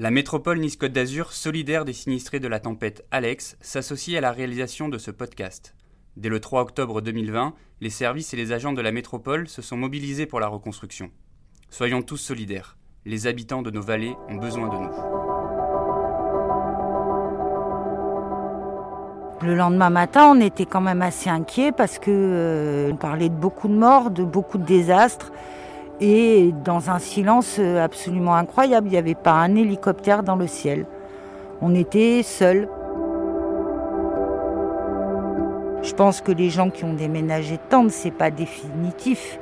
La métropole Nice-Côte d'Azur, solidaire des sinistrés de la tempête Alex, s'associe à la réalisation de ce podcast. Dès le 3 octobre 2020, les services et les agents de la métropole se sont mobilisés pour la reconstruction. Soyons tous solidaires. Les habitants de nos vallées ont besoin de nous. Le lendemain matin, on était quand même assez inquiets parce que euh, on parlait de beaucoup de morts, de beaucoup de désastres et dans un silence euh, absolument incroyable. Il n'y avait pas un hélicoptère dans le ciel. On était seuls. Je pense que les gens qui ont déménagé de tente, c'est pas définitif.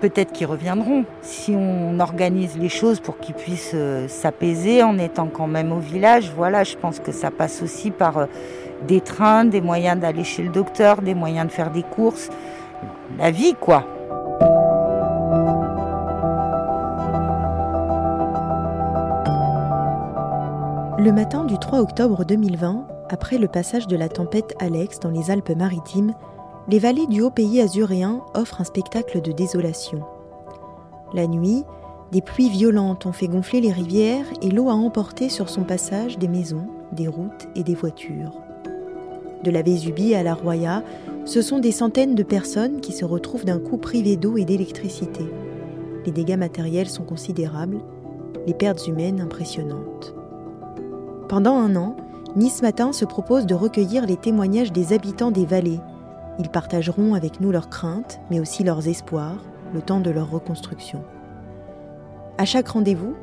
Peut-être qu'ils reviendront si on organise les choses pour qu'ils puissent euh, s'apaiser en étant quand même au village. Voilà, je pense que ça passe aussi par euh, des trains, des moyens d'aller chez le docteur, des moyens de faire des courses, la vie quoi. Le matin du 3 octobre 2020, après le passage de la tempête Alex dans les Alpes-Maritimes, les vallées du haut pays azuréen offrent un spectacle de désolation. La nuit, des pluies violentes ont fait gonfler les rivières et l'eau a emporté sur son passage des maisons, des routes et des voitures. De la Vésubie à la Roya, ce sont des centaines de personnes qui se retrouvent d'un coup privées d'eau et d'électricité. Les dégâts matériels sont considérables, les pertes humaines impressionnantes. Pendant un an, Nice Matin se propose de recueillir les témoignages des habitants des vallées. Ils partageront avec nous leurs craintes, mais aussi leurs espoirs, le temps de leur reconstruction. À chaque rendez-vous,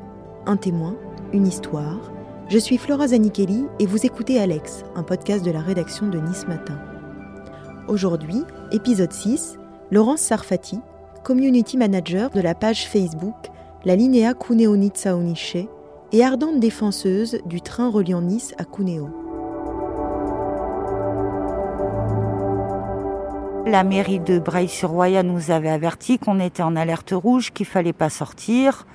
un témoin, une histoire. Je suis Flora Zanichelli et vous écoutez Alex, un podcast de la rédaction de Nice Matin. Aujourd'hui, épisode 6, Laurence Sarfati, community manager de la page Facebook La Linea Nizza et ardente défenseuse du train reliant Nice à Cuneo. La mairie de Breil-sur-Roya nous avait averti qu'on était en alerte rouge, qu'il fallait pas sortir.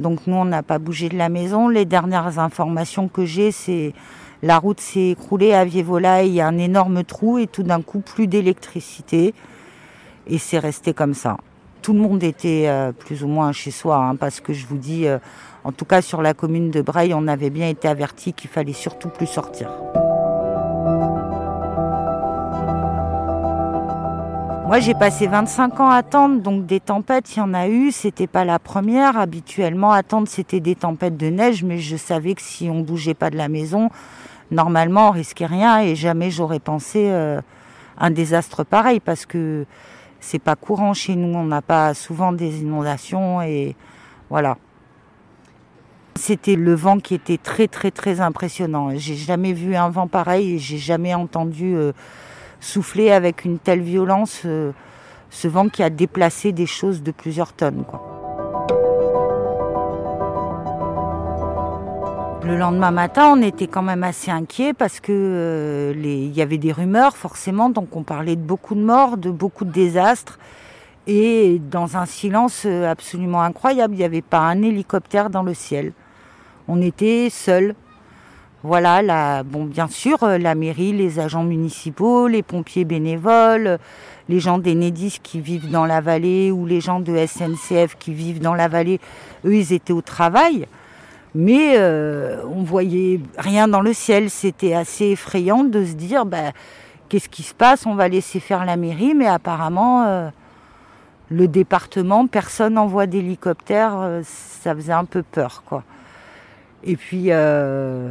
Donc nous, on n'a pas bougé de la maison. Les dernières informations que j'ai, c'est la route s'est écroulée à Vievola, il y a un énorme trou et tout d'un coup plus d'électricité. Et c'est resté comme ça. Tout le monde était euh, plus ou moins chez soi, hein, parce que je vous dis, euh, en tout cas, sur la commune de Breil, on avait bien été averti qu'il fallait surtout plus sortir. Moi, j'ai passé 25 ans à attendre, donc des tempêtes, il y en a eu. C'était pas la première. Habituellement, attendre, c'était des tempêtes de neige, mais je savais que si on bougeait pas de la maison, normalement, on risquait rien et jamais j'aurais pensé euh, un désastre pareil parce que c'est pas courant chez nous. On n'a pas souvent des inondations et voilà. C'était le vent qui était très très très impressionnant. J'ai jamais vu un vent pareil et j'ai jamais entendu euh, souffler avec une telle violence euh, ce vent qui a déplacé des choses de plusieurs tonnes. Le lendemain matin, on était quand même assez inquiets parce que euh, y avait des rumeurs forcément, donc on parlait de beaucoup de morts, de beaucoup de désastres et dans un silence absolument incroyable. Il n'y avait pas un hélicoptère dans le ciel on était seuls. Voilà, la, bon, bien sûr, euh, la mairie, les agents municipaux, les pompiers bénévoles, les gens d'Enedis qui vivent dans la vallée ou les gens de SNCF qui vivent dans la vallée, eux, ils étaient au travail. Mais euh, on voyait rien dans le ciel. C'était assez effrayant de se dire, bah, qu'est-ce qui se passe? On va laisser faire la mairie, mais apparemment, euh, le département, personne n'envoie d'hélicoptère. ça faisait un peu peur, quoi. Et puis, euh,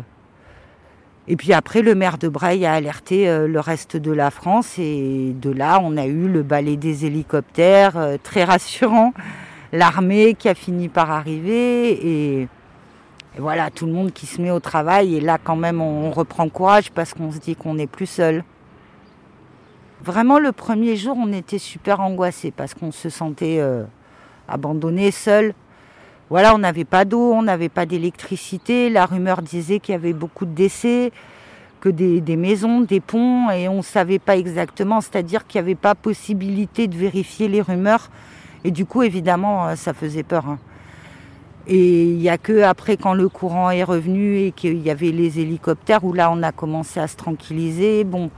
et puis après, le maire de Breil a alerté euh, le reste de la France. Et de là, on a eu le balai des hélicoptères, euh, très rassurant, l'armée qui a fini par arriver. Et, voilà, tout le monde qui se met au travail. Et là quand même on, reprend courage parce qu'on se dit qu'on n'est plus seul. Vraiment, le premier jour, on était super angoissés parce qu'on se sentait abandonné, seul voilà, on n'avait pas d'eau, on n'avait pas d'électricité. La rumeur disait qu'il y avait beaucoup de décès, que des, maisons, des ponts, et on ne savait pas exactement, c'est-à-dire qu'il n'y avait pas possibilité de vérifier les rumeurs. Et du coup, évidemment, euh, ça faisait peur. Hein. Et il n'y a que après, quand le courant est revenu et qu'il y avait les hélicoptères, où là, on a commencé à se tranquilliser. Bon,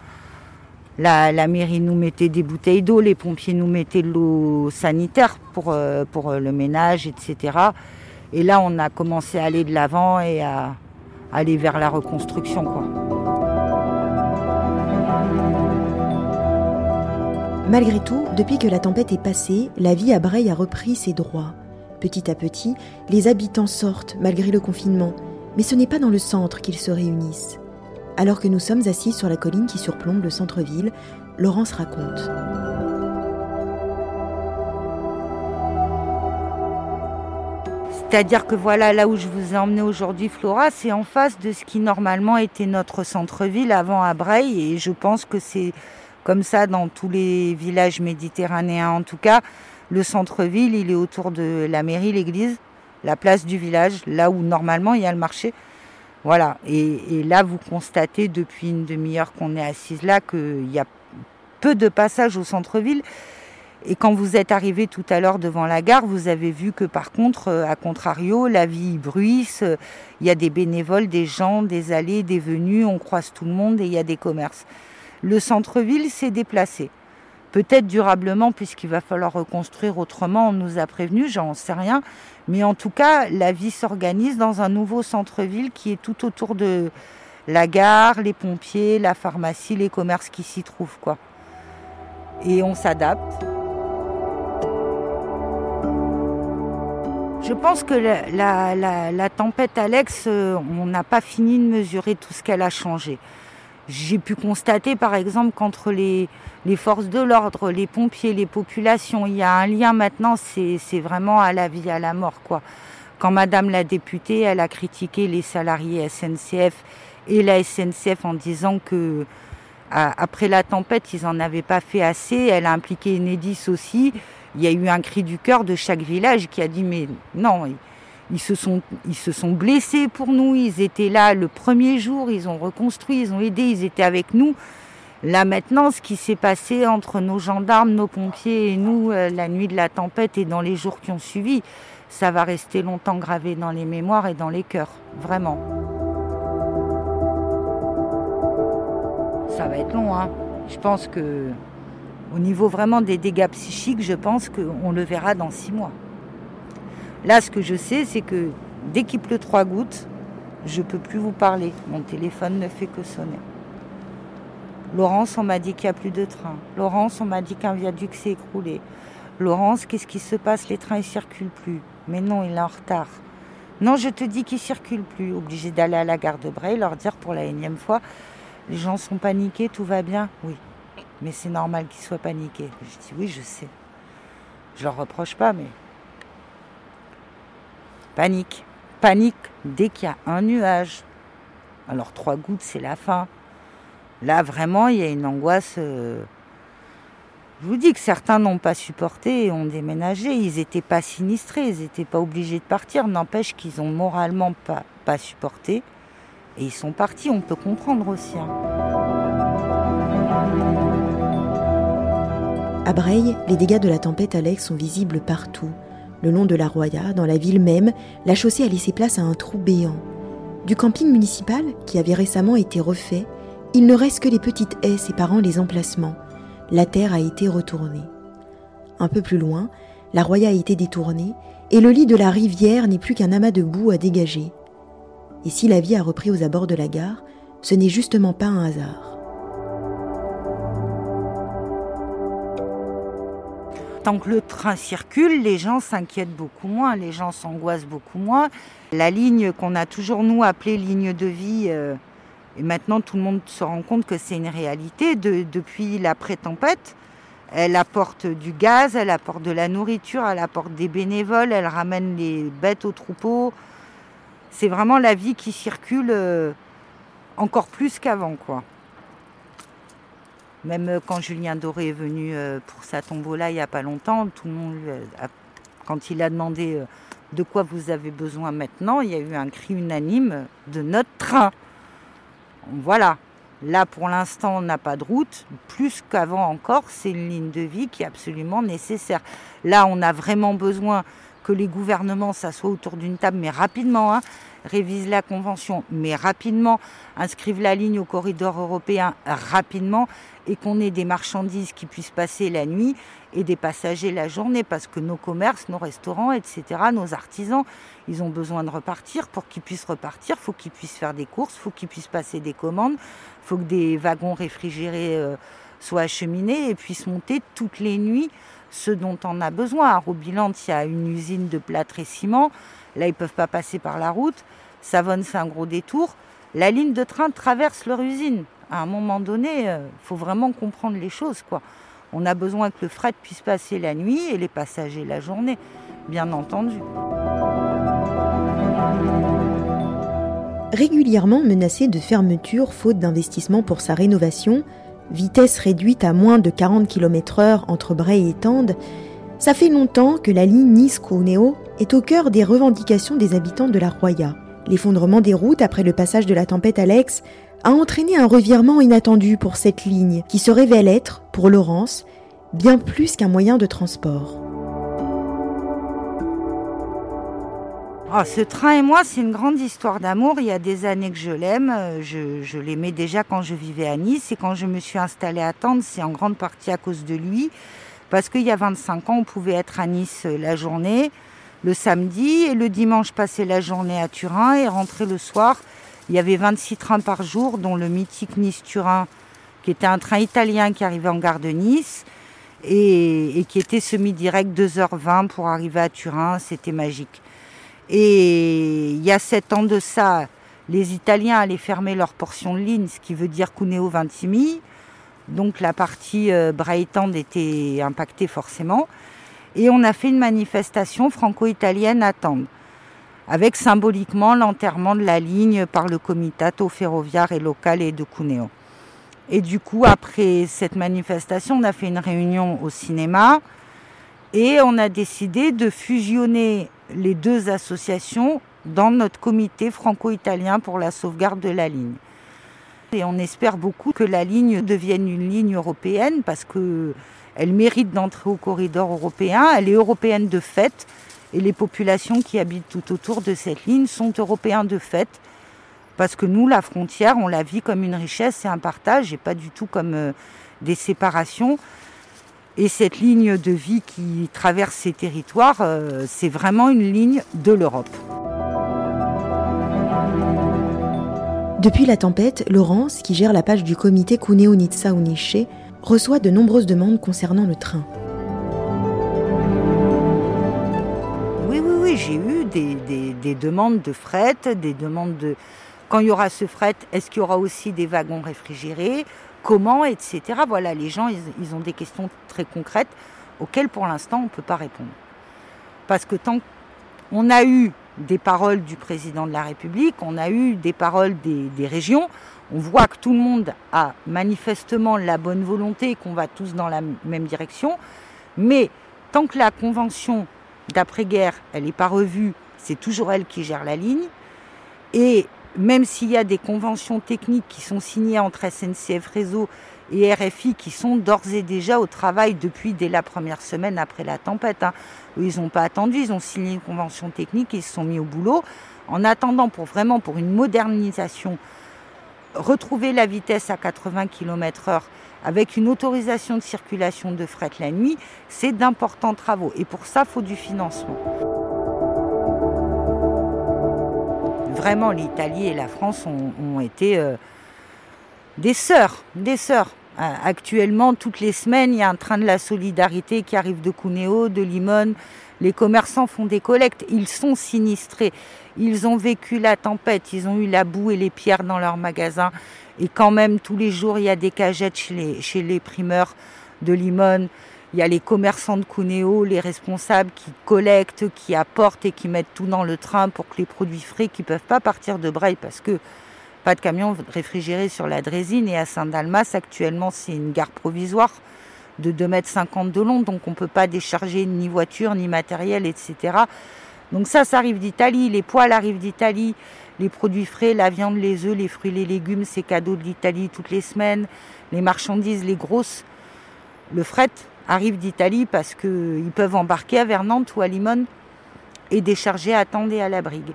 la, mairie nous mettait des bouteilles d'eau, les pompiers nous mettaient de l'eau sanitaire pour, euh, euh, le ménage, etc. Et là, on a commencé à aller de l'avant et à aller vers la reconstruction. Quoi. Malgré tout, depuis que la tempête est passée, la vie à Breil a repris ses droits. Petit à petit, les habitants sortent malgré le confinement, mais ce n'est pas dans le centre qu'ils se réunissent. Alors que nous sommes assis sur la colline qui surplombe le centre-ville, Laurence raconte. C'est-à-dire que voilà, là où je vous ai emmené aujourd'hui, Flora, c'est en face de ce qui normalement était notre centre-ville avant à Breil. Et je pense que c'est comme ça dans tous les villages méditerranéens. En tout cas, le centre-ville, il est autour de la mairie, l'église, la place du village, là où normalement il y a le marché. Voilà. Et, là, vous constatez depuis une demi-heure qu'on est assise là qu'il y a peu de passages au centre-ville. Et quand vous êtes arrivé tout à l'heure devant la gare, vous avez vu que par contre, euh, à contrario, la vie bruisse, il y a des bénévoles, des gens, des allées, des venues, on croise tout le monde et il y a des commerces. Le centre-ville s'est déplacé. Peut-être durablement puisqu'il va falloir reconstruire autrement, on nous a prévenu, j'en sais rien. Mais en tout cas, la vie s'organise dans un nouveau centre-ville qui est tout autour de la gare, les pompiers, la pharmacie, les commerces qui s'y trouvent. Et on s'adapte. Je pense que la, tempête Alex, euh, on n'a pas fini de mesurer tout ce qu'elle a changé. J'ai pu constater par exemple qu'entre les, forces de l'ordre, les pompiers, les populations, il y a un lien maintenant, c'est vraiment à la vie, à la mort. quoi. Quand Madame la députée, elle a critiqué les salariés SNCF et la SNCF en disant que après la tempête, ils n'en avaient pas fait assez, elle a impliqué Enedis aussi il y a eu un cri du cœur de chaque village qui a dit mais non, ils se sont, blessés pour nous, ils étaient là le premier jour, ils ont reconstruit, ils ont aidé, ils étaient avec nous. Là maintenant, ce qui s'est passé entre nos gendarmes, nos pompiers et nous euh, la nuit de la tempête et dans les jours qui ont suivi, ça va rester longtemps gravé dans les mémoires et dans les cœurs, vraiment. Ça va être long, hein. Je pense que au niveau vraiment des dégâts psychiques, je pense qu'on le verra dans six mois. Là, ce que je sais, c'est que dès qu'il pleut trois gouttes, je ne peux plus vous parler. Mon téléphone ne fait que sonner. Laurence, on m'a dit qu'il n'y a plus de train. Laurence, on m'a dit qu'un viaduc s'est écroulé. Laurence, qu'est-ce qui se passe? Les trains ne circulent plus. Mais non, il est en retard. Non, je te dis qu'il ne circule plus. Obligé d'aller à la gare de Bray, leur dire pour la énième fois, les gens sont paniqués, tout va bien. Oui, mais c'est normal qu'ils soient paniqués. Je dis oui, je sais. Je leur reproche pas, mais panique, panique dès qu'il y a un nuage. Alors trois gouttes, c'est la fin. Là, vraiment, il y a une angoisse. Euh, je vous dis que certains n'ont pas supporté et ont déménagé. Ils n'étaient pas sinistrés, ils n'étaient pas obligés de partir. N'empêche qu'ils ont moralement pas, supporté. Et ils sont partis, on peut comprendre aussi. Hein. À Breil, les dégâts de la tempête Alex sont visibles partout. Le long de la Roya, dans la ville même, la chaussée a laissé place à un trou béant. Du camping municipal, qui avait récemment été refait, il ne reste que les petites haies séparant les emplacements. La terre a été retournée. Un peu plus loin, la Roya a été détournée et le lit de la rivière n'est plus qu'un amas de boue à dégager. Et si la vie a repris aux abords de la gare, ce n'est justement pas un hasard. Tant que le train circule, les gens s'inquiètent beaucoup moins, les gens s'angoissent beaucoup moins. La ligne qu'on a toujours nous appelée ligne de vie, euh, et maintenant tout le monde se rend compte que c'est une réalité depuis l'après-tempête. Elle apporte du gaz, elle apporte de la nourriture, elle apporte des bénévoles, elle ramène les bêtes au troupeau. C'est vraiment la vie qui circule euh, encore plus qu'avant, quoi. Même euh, quand Julien Doré est venu euh, pour sa tombola il n'y a pas longtemps, tout le monde, quand il a demandé euh, de quoi vous avez besoin maintenant, il y a eu un cri unanime de notre train. Voilà. Là, pour l'instant, on n'a pas de route. Plus qu'avant encore, c'est une ligne de vie qui est absolument nécessaire. Là, on a vraiment besoin que les gouvernements s'assoient autour d'une table, mais rapidement, hein, révisent la convention, mais rapidement, inscrivent la ligne au corridor européen rapidement, et qu'on ait des marchandises qui puissent passer la nuit et des passagers la journée parce que nos commerces, nos restaurants, etc., nos artisans, ils ont besoin de repartir. Pour qu'ils puissent repartir, il faut qu'ils puissent faire des courses, il faut qu'ils puissent passer des commandes, il faut que des wagons réfrigérés euh, soient acheminés et puissent monter toutes les nuits ce dont on a besoin. À Robiland, il y a une usine de plâtre et ciment. Là, ils ne peuvent pas passer par la route. Savonne, c'est un gros détour. La ligne de train traverse leur usine. À un moment donné, il euh, faut vraiment comprendre les choses. On a besoin que le fret puisse passer la nuit et les passagers la journée, bien entendu. Régulièrement menacé de fermeture faute d'investissement pour sa rénovation, vitesse réduite à moins de 40 km/h entre Bray et Tende, ça fait longtemps que la ligne Nice-Cuneo est au cœur des revendications des habitants de la Roya. L'effondrement des routes après le passage de la tempête Alex a entraîné un revirement inattendu pour cette ligne qui se révèle être, pour Laurence, bien plus qu'un moyen de transport. Ah, ce train et moi, c'est une grande histoire d'amour. Il y a des années que je l'aime. Je, l'aimais déjà quand je vivais à Nice et quand je me suis installée à Tende, c'est en grande partie à cause de lui. Parce qu'il y a 25 ans, on pouvait être à Nice la journée, le samedi, et le dimanche passer la journée à Turin et rentrer le soir il y avait 26 trains par jour, dont le mythique Nice-Turin, qui était un train italien qui arrivait en gare de Nice et, qui était semi-direct 2h20 pour arriver à Turin. C'était magique. Et il y a 7 ans de ça, les Italiens allaient fermer leur portion de ligne, ce qui veut dire Cuneo Ventimille. Donc la partie euh, était impactée forcément. Et on a fait une manifestation franco-italienne à Tende avec symboliquement l'enterrement de la ligne par le comitato ferroviaire et local et de Cuneo. Et du coup, après cette manifestation, on a fait une réunion au cinéma et on a décidé de fusionner les deux associations dans notre comité franco-italien pour la sauvegarde de la ligne. Et on espère beaucoup que la ligne devienne une ligne européenne parce qu'elle mérite d'entrer au corridor européen. Elle est européenne de fait et les populations qui habitent tout autour de cette ligne sont européens de fait. Parce que nous, la frontière, on la vit comme une richesse et un partage et pas du tout comme euh, des séparations. Et cette ligne de vie qui traverse ces territoires, euh, c'est vraiment une ligne de l'Europe. Depuis la tempête, Laurence, qui gère la page du comité Cuneo Nizza Unisce, reçoit de nombreuses demandes concernant le train. j'ai eu des, demandes de fret, des demandes de... Quand il y aura ce fret, est-ce qu'il y aura aussi des wagons réfrigérés Comment, etc. Voilà, les gens, ils, ont des questions très concrètes auxquelles pour l'instant on ne peut pas répondre. Parce que tant qu'on a eu des paroles du président de la République, on a eu des paroles des, régions, on voit que tout le monde a manifestement la bonne volonté qu'on va tous dans la même direction, mais tant que la convention d'après-guerre, elle n'est pas revue, c'est toujours elle qui gère la ligne. Et même s'il y a des conventions techniques qui sont signées entre SNCF Réseau et RFI qui sont d'ores et déjà au travail depuis dès la première semaine après la tempête. Hein. Ils n'ont pas attendu, ils ont signé une convention technique et ils se sont mis au boulot. En attendant pour vraiment pour une modernisation, retrouver la vitesse à 80 km/h avec une autorisation de circulation de fret la nuit, c'est d'importants travaux. Et pour ça, il faut du financement. Vraiment, l'Italie et la France ont, été euh, des sœurs, des sœurs. Euh, actuellement, toutes les semaines, il y a un train de la solidarité qui arrive de Cuneo, de Limone. Les commerçants font des collectes. Ils sont sinistrés. Ils ont vécu la tempête. Ils ont eu la boue et les pierres dans leurs magasins. Et quand même, tous les jours, il y a des cagettes chez les, chez les primeurs de Limone. Il y a les commerçants de Cuneo, les responsables qui collectent, qui apportent et qui mettent tout dans le train pour que les produits frais qui ne peuvent pas partir de Braille parce que pas de camion réfrigéré sur la Drésine. Et à Saint-Dalmas, actuellement, c'est une gare provisoire de 2,50 mètres de long, donc on ne peut pas décharger ni voiture, ni matériel, etc. Donc ça, ça arrive d'Italie. Les poils arrivent d'Italie les produits frais, la viande, les œufs, les fruits, les légumes, c'est cadeau de l'Italie toutes les semaines. Les marchandises, les grosses, le fret arrive d'Italie parce qu'ils peuvent embarquer à Vernante ou à Limone et décharger à à la Brigue.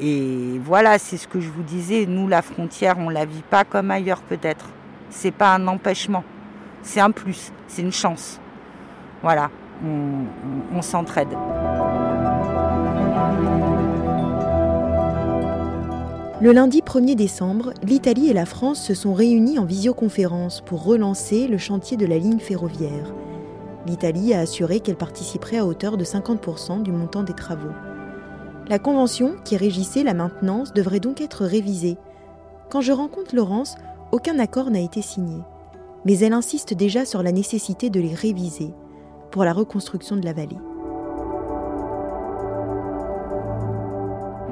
Et voilà, c'est ce que je vous disais. Nous, la frontière, on la vit pas comme ailleurs peut-être. C'est pas un empêchement, c'est un plus, c'est une chance. Voilà, on, s'entraide. Le lundi 1er décembre, l'Italie et la France se sont réunis en visioconférence pour relancer le chantier de la ligne ferroviaire. L'Italie a assuré qu'elle participerait à hauteur de 50% du montant des travaux. La convention qui régissait la maintenance devrait donc être révisée. Quand je rencontre Laurence, aucun accord n'a été signé. Mais elle insiste déjà sur la nécessité de les réviser pour la reconstruction de la vallée.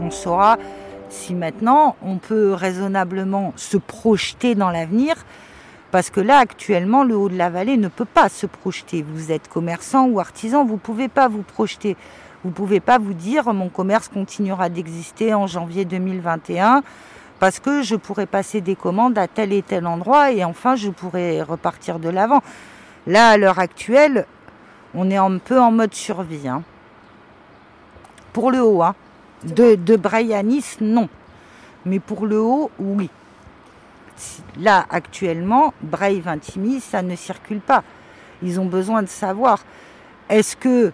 On saura si maintenant on peut raisonnablement se projeter dans l'avenir, parce que là actuellement le haut de la vallée ne peut pas se projeter. Vous êtes commerçant ou artisan, vous ne pouvez pas vous projeter. Vous ne pouvez pas vous dire mon commerce continuera d'exister en janvier 2021 parce que je pourrais passer des commandes à tel et tel endroit et enfin je pourrais repartir de l'avant. Là, à l'heure actuelle, on est un peu en mode survie. Hein. Pour le haut, hein. de, de non. Mais pour le haut, oui. Là, actuellement, Braille Vintimille, ça ne circule pas. Ils ont besoin de savoir est-ce que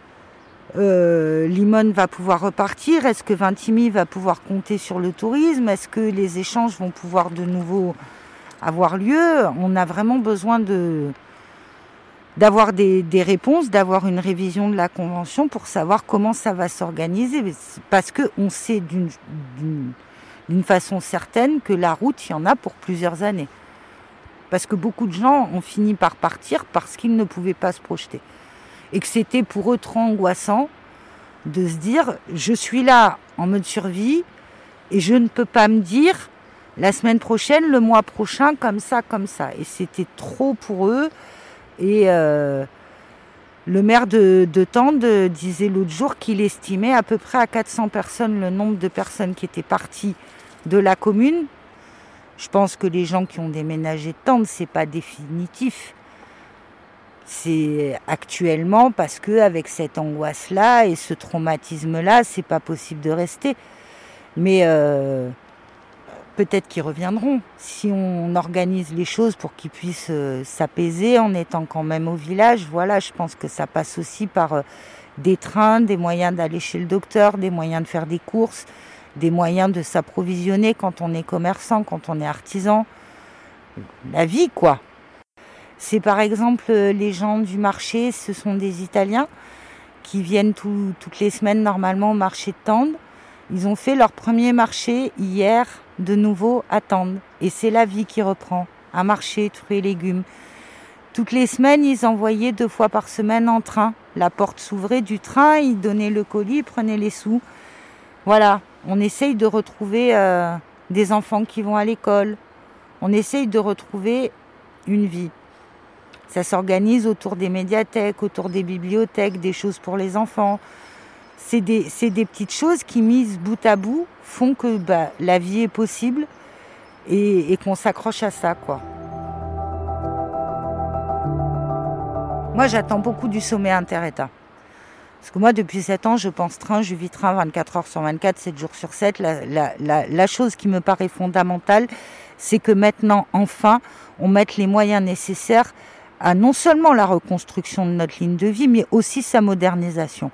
euh, Limone va pouvoir repartir Est-ce que Vintimille va pouvoir compter sur le tourisme? Est-ce que les échanges vont pouvoir de nouveau avoir lieu? On a vraiment besoin de d'avoir des, réponses, d'avoir une révision de la convention pour savoir comment ça va s'organiser. Parce qu'on sait d'une façon certaine que la route, il y en a pour plusieurs années. Parce que beaucoup de gens ont fini par partir parce qu'ils ne pouvaient pas se projeter et que c'était pour eux trop angoissant de se dire je suis là en mode survie et je ne peux pas me dire la semaine prochaine, le mois prochain, comme ça, comme ça. Et c'était trop pour eux. Et euh, le maire de, de Tende disait l'autre jour qu'il estimait à peu près à 400 personnes le nombre de personnes qui étaient parties de la commune. Je pense que les gens qui ont déménagé de Tende, c'est pas définitif c'est actuellement parce que avec cette angoisse là et ce traumatisme là c'est pas possible de rester. Mais euh, peut-être qu'ils reviendront. Si on organise les choses pour qu'ils puissent euh, s'apaiser en étant quand même au village voilà je pense que ça passe aussi par euh, des trains des moyens d'aller chez le docteur des moyens de faire des courses des moyens de s'approvisionner quand on est commerçant quand on est artisan. La vie quoi c'est par exemple euh, les gens du marché, ce sont des Italiens qui viennent toutes les semaines normalement au marché de Tende. Ils ont fait leur premier marché hier de nouveau à Tende. Et c'est la vie qui reprend. Un marché, fruits et légumes. Toutes les semaines, ils envoyaient deux fois par semaine en train. La porte s'ouvrait du train, ils donnaient le colis, ils prenaient les sous. Voilà, on essaye de retrouver euh, des enfants qui vont à l'école. On essaye de retrouver une vie. Ça s'organise autour des médiathèques, autour des bibliothèques, des choses pour les enfants. C'est des, des, petites choses qui, mises bout à bout, font que bah, la vie est possible et, qu'on s'accroche à ça. quoi. Moi, j'attends beaucoup du sommet inter-État. Parce que moi, depuis 7 ans, je pense train, je vis train 24 heures sur 24, 7 jours sur 7. La, la, la chose qui me paraît fondamentale, c'est que maintenant, enfin, on mette les moyens nécessaires à non seulement la reconstruction de notre ligne de vie, mais aussi sa modernisation.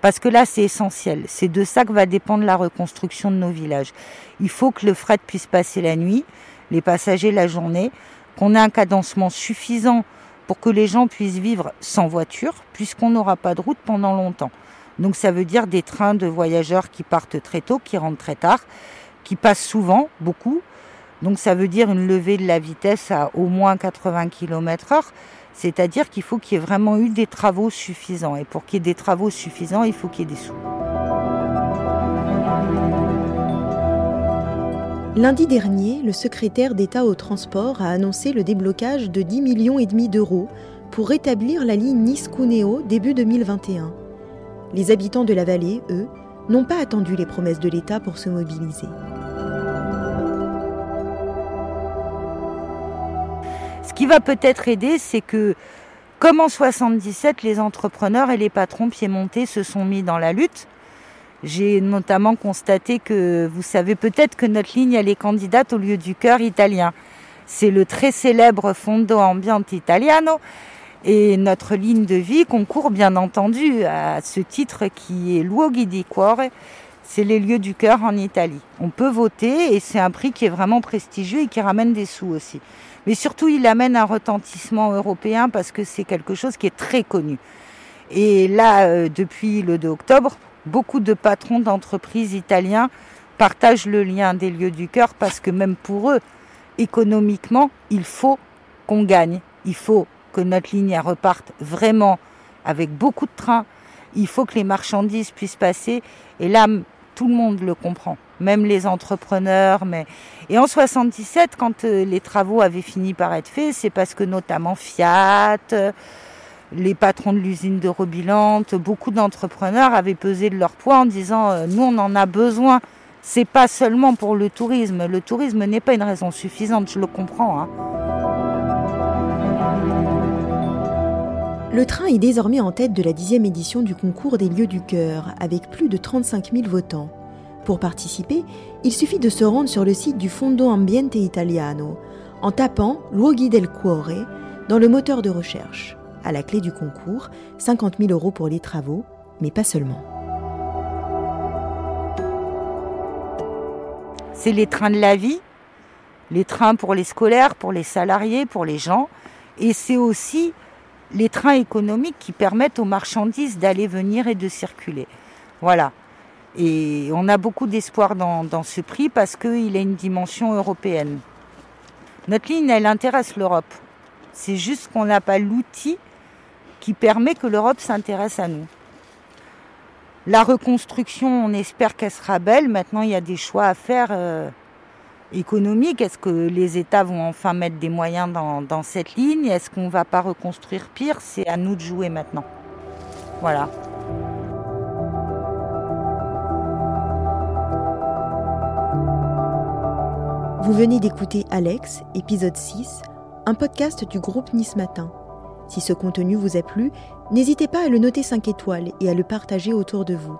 Parce que là, c'est essentiel. C'est de ça que va dépendre la reconstruction de nos villages. Il faut que le fret puisse passer la nuit, les passagers la journée, qu'on ait un cadencement suffisant pour que les gens puissent vivre sans voiture, puisqu'on n'aura pas de route pendant longtemps. Donc ça veut dire des trains de voyageurs qui partent très tôt, qui rentrent très tard, qui passent souvent, beaucoup, donc ça veut dire une levée de la vitesse à au moins 80 km heure. C'est-à-dire qu'il faut qu'il y ait vraiment eu des travaux suffisants. Et pour qu'il y ait des travaux suffisants, il faut qu'il y ait des sous. Lundi dernier, le secrétaire d'État au transport a annoncé le déblocage de 10 millions et demi d'euros pour rétablir la ligne Nice-Cuneo début 2021. Les habitants de la vallée, eux, n'ont pas attendu les promesses de l'État pour se mobiliser. Ce qui va peut-être aider, c'est que, comme en 77, les entrepreneurs et les patrons piémontais se sont mis dans la lutte. J'ai notamment constaté que vous savez peut-être que notre ligne, elle est candidate au lieu du cœur italien. C'est le très célèbre Fondo Ambiente Italiano Et notre ligne de vie concourt bien entendu à ce titre qui est Luoghi di Cuore, c'est les lieux du cœur en Italie. On peut voter et c'est un prix qui est vraiment prestigieux et qui ramène des sous aussi. Mais surtout, il amène un retentissement européen parce que c'est quelque chose qui est très connu. Et là, euh, depuis le 2 octobre, beaucoup de patrons d'entreprises italiens partagent le lien des lieux du cœur parce que même pour eux, économiquement, il faut qu'on gagne. Il faut que notre ligne reparte vraiment avec beaucoup de trains. Il faut que les marchandises puissent passer. Et là, tout le monde le comprend, même les entrepreneurs. Mais... Et en 77, quand euh, les travaux avaient fini par être faits, c'est parce que notamment Fiat, les patrons de l'usine de Robilante, beaucoup d'entrepreneurs avaient pesé de leur poids en disant euh, nous on en a besoin. C'est pas seulement pour le tourisme. Le tourisme n'est pas une raison suffisante, je le comprends. Hein. Le train est désormais en tête de la dixième édition du concours des lieux du cœur, avec plus de 35 000 votants. Pour participer, il suffit de se rendre sur le site du Fondo Ambiente Italiano en tapant Luoghi del Cuore dans le moteur de recherche. À la clé du concours, 50 000 euros pour les travaux, mais pas seulement. C'est les trains de la vie, les trains pour les scolaires, pour les salariés, pour les gens, et c'est aussi les trains économiques qui permettent aux marchandises d'aller venir et de circuler. Voilà. Et on a beaucoup d'espoir dans, ce prix parce qu'il a une dimension européenne. Notre ligne, elle intéresse l'Europe. C'est juste qu'on n'a pas l'outil qui permet que l'Europe s'intéresse à nous. La reconstruction, on espère qu'elle sera belle. Maintenant, il y a des choix à faire. Économique Est-ce que les États vont enfin mettre des moyens dans, cette ligne? Est-ce qu'on ne va pas reconstruire pire? C'est à nous de jouer maintenant. Voilà. Vous venez d'écouter Alex, épisode 6, un podcast du groupe Nice Matin. Si ce contenu vous a plu, n'hésitez pas à le noter 5 étoiles et à le partager autour de vous.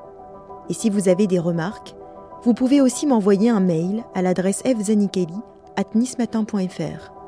Et si vous avez des remarques, vous pouvez aussi m'envoyer un mail à l'adresse fzanikeli at nismatin.fr.